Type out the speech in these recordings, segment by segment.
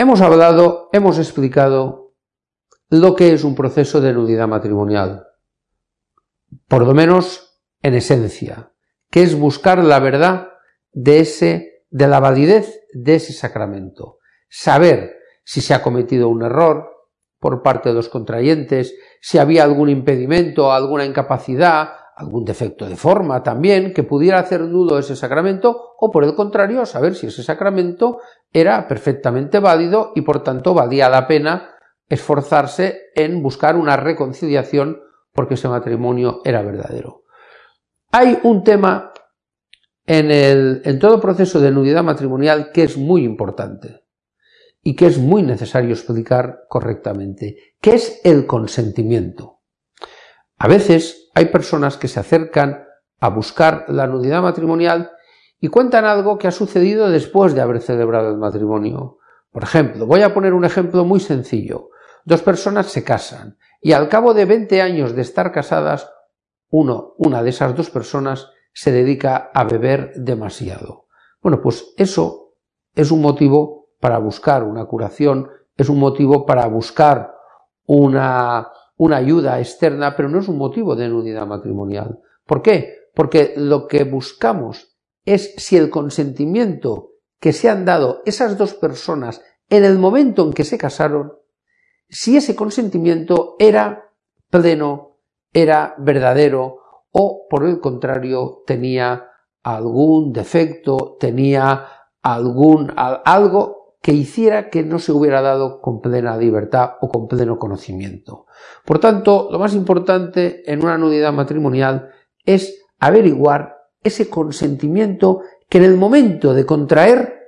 Hemos hablado, hemos explicado lo que es un proceso de nudidad matrimonial, por lo menos en esencia, que es buscar la verdad de ese, de la validez de ese sacramento, saber si se ha cometido un error por parte de los contrayentes, si había algún impedimento, alguna incapacidad, algún defecto de forma también que pudiera hacer nudo ese sacramento, o por el contrario, saber si ese sacramento era perfectamente válido y por tanto valía la pena esforzarse en buscar una reconciliación porque ese matrimonio era verdadero. Hay un tema en, el, en todo proceso de nudidad matrimonial que es muy importante y que es muy necesario explicar correctamente, que es el consentimiento. A veces hay personas que se acercan a buscar la nudidad matrimonial y cuentan algo que ha sucedido después de haber celebrado el matrimonio. Por ejemplo, voy a poner un ejemplo muy sencillo. Dos personas se casan y al cabo de 20 años de estar casadas, uno, una de esas dos personas se dedica a beber demasiado. Bueno, pues eso es un motivo para buscar una curación, es un motivo para buscar una, una ayuda externa, pero no es un motivo de nudidad matrimonial. ¿Por qué? Porque lo que buscamos es si el consentimiento que se han dado esas dos personas en el momento en que se casaron, si ese consentimiento era pleno, era verdadero, o por el contrario tenía algún defecto, tenía algún algo que hiciera que no se hubiera dado con plena libertad o con pleno conocimiento. Por tanto, lo más importante en una nudidad matrimonial es averiguar ese consentimiento que en el momento de contraer,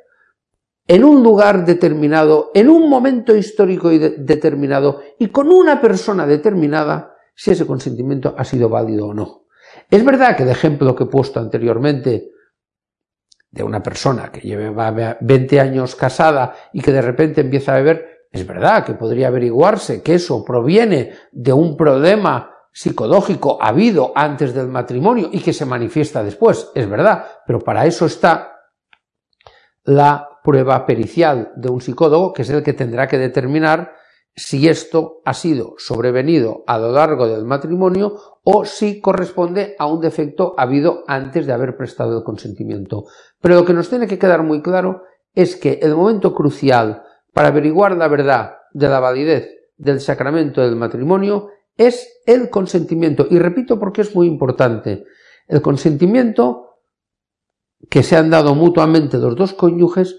en un lugar determinado, en un momento histórico determinado y con una persona determinada, si ese consentimiento ha sido válido o no. Es verdad que el ejemplo que he puesto anteriormente de una persona que lleva 20 años casada y que de repente empieza a beber, es verdad que podría averiguarse que eso proviene de un problema psicológico habido antes del matrimonio y que se manifiesta después, es verdad, pero para eso está la prueba pericial de un psicólogo, que es el que tendrá que determinar si esto ha sido sobrevenido a lo largo del matrimonio o si corresponde a un defecto habido antes de haber prestado el consentimiento. Pero lo que nos tiene que quedar muy claro es que el momento crucial para averiguar la verdad de la validez del sacramento del matrimonio es el consentimiento. Y repito porque es muy importante. El consentimiento que se han dado mutuamente los dos cónyuges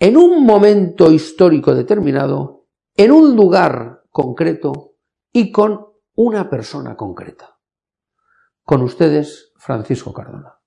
en un momento histórico determinado en un lugar concreto y con una persona concreta. Con ustedes, Francisco Cardona.